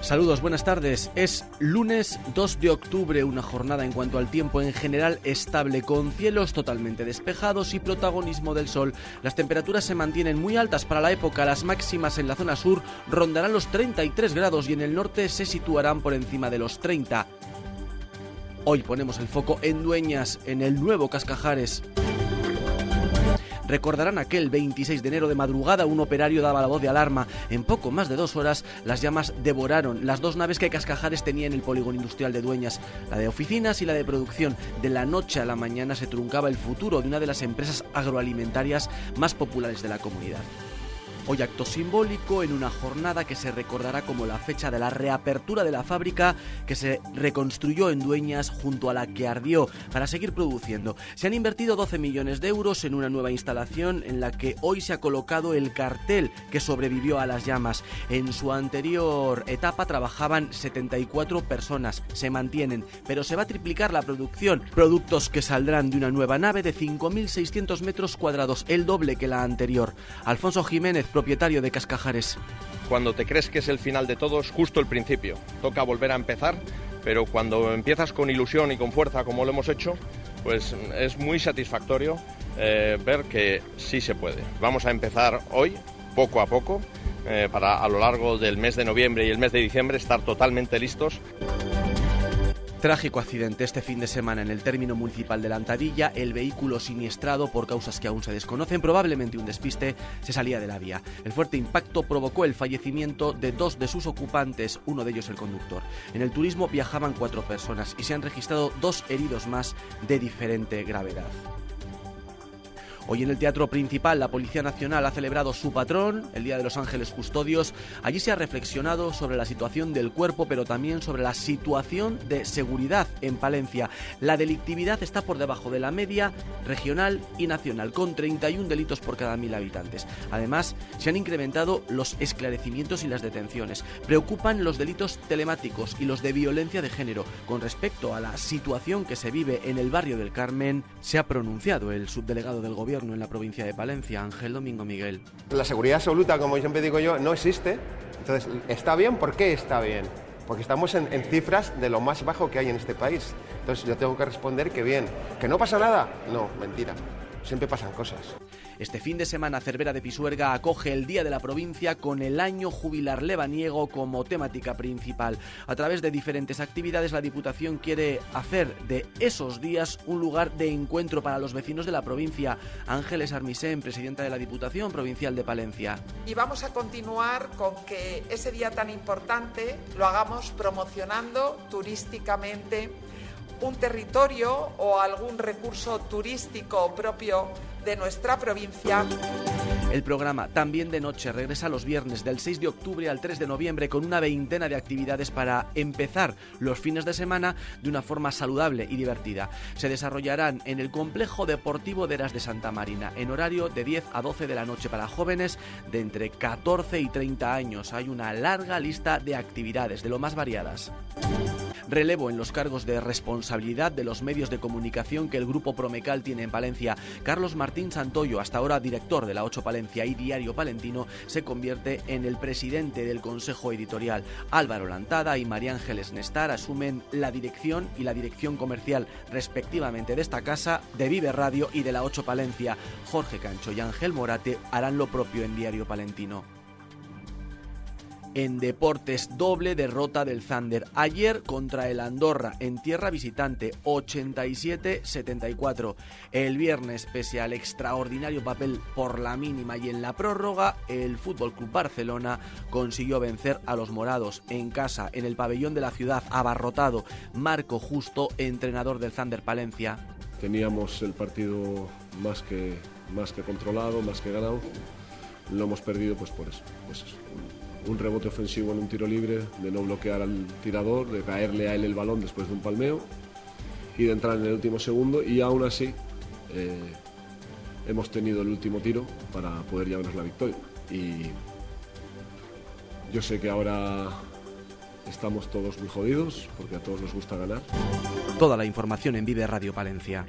Saludos, buenas tardes. Es lunes 2 de octubre, una jornada en cuanto al tiempo en general estable, con cielos totalmente despejados y protagonismo del sol. Las temperaturas se mantienen muy altas para la época, las máximas en la zona sur rondarán los 33 grados y en el norte se situarán por encima de los 30. Hoy ponemos el foco en Dueñas, en el nuevo Cascajares. Recordarán aquel 26 de enero de madrugada un operario daba la voz de alarma. En poco más de dos horas las llamas devoraron las dos naves que Cascajares tenía en el polígono industrial de Dueñas, la de oficinas y la de producción. De la noche a la mañana se truncaba el futuro de una de las empresas agroalimentarias más populares de la comunidad. Hoy acto simbólico en una jornada que se recordará como la fecha de la reapertura de la fábrica que se reconstruyó en Dueñas junto a la que ardió para seguir produciendo. Se han invertido 12 millones de euros en una nueva instalación en la que hoy se ha colocado el cartel que sobrevivió a las llamas. En su anterior etapa trabajaban 74 personas, se mantienen, pero se va a triplicar la producción. Productos que saldrán de una nueva nave de 5.600 metros cuadrados, el doble que la anterior. Alfonso Jiménez propietario de Cascajares. Cuando te crees que es el final de todo es justo el principio. Toca volver a empezar, pero cuando empiezas con ilusión y con fuerza como lo hemos hecho, pues es muy satisfactorio eh, ver que sí se puede. Vamos a empezar hoy, poco a poco, eh, para a lo largo del mes de noviembre y el mes de diciembre estar totalmente listos. Trágico accidente este fin de semana en el término municipal de Lantadilla. El vehículo siniestrado por causas que aún se desconocen, probablemente un despiste, se salía de la vía. El fuerte impacto provocó el fallecimiento de dos de sus ocupantes, uno de ellos el conductor. En el turismo viajaban cuatro personas y se han registrado dos heridos más de diferente gravedad. Hoy en el Teatro Principal la Policía Nacional ha celebrado su patrón, el Día de los Ángeles Custodios. Allí se ha reflexionado sobre la situación del cuerpo, pero también sobre la situación de seguridad en Palencia. La delictividad está por debajo de la media regional y nacional, con 31 delitos por cada mil habitantes. Además, se han incrementado los esclarecimientos y las detenciones. Preocupan los delitos telemáticos y los de violencia de género. Con respecto a la situación que se vive en el barrio del Carmen, se ha pronunciado el subdelegado del Gobierno en la provincia de Palencia, Ángel Domingo Miguel. La seguridad absoluta, como siempre digo yo, no existe. Entonces, ¿está bien? ¿Por qué está bien? Porque estamos en, en, cifras de lo más bajo que hay en este país. Entonces yo tengo que responder que bien. ¿Que no pasa nada? No, mentira. Siempre pasan cosas. Este fin de semana Cervera de Pisuerga acoge el Día de la Provincia con el año jubilar lebaniego como temática principal. A través de diferentes actividades la Diputación quiere hacer de esos días un lugar de encuentro para los vecinos de la provincia. Ángeles Armisen, presidenta de la Diputación Provincial de Palencia. Y vamos a continuar con que ese día tan importante lo hagamos promocionando turísticamente un territorio o algún recurso turístico propio de nuestra provincia. El programa También de Noche regresa los viernes del 6 de octubre al 3 de noviembre con una veintena de actividades para empezar los fines de semana de una forma saludable y divertida. Se desarrollarán en el complejo deportivo de Eras de Santa Marina en horario de 10 a 12 de la noche para jóvenes de entre 14 y 30 años. Hay una larga lista de actividades de lo más variadas relevo en los cargos de responsabilidad de los medios de comunicación que el Grupo Promecal tiene en Palencia. Carlos Martín Santoyo, hasta ahora director de la 8 Palencia y Diario Palentino, se convierte en el presidente del Consejo Editorial. Álvaro Lantada y María Ángeles Nestar asumen la dirección y la dirección comercial respectivamente de esta casa, de Vive Radio y de la 8 Palencia. Jorge Cancho y Ángel Morate harán lo propio en Diario Palentino. En deportes, doble derrota del Thunder. Ayer contra el Andorra en tierra visitante, 87-74. El viernes, pese al extraordinario papel por la mínima y en la prórroga, el Fútbol Club Barcelona consiguió vencer a los morados en casa, en el pabellón de la ciudad, abarrotado. Marco Justo, entrenador del Thunder Palencia. Teníamos el partido más que, más que controlado, más que ganado. Lo hemos perdido pues por eso. Pues eso un rebote ofensivo en un tiro libre, de no bloquear al tirador, de caerle a él el balón después de un palmeo y de entrar en el último segundo y aún así eh, hemos tenido el último tiro para poder llevarnos la victoria. Y yo sé que ahora estamos todos muy jodidos porque a todos nos gusta ganar. Toda la información en Vive Radio Palencia.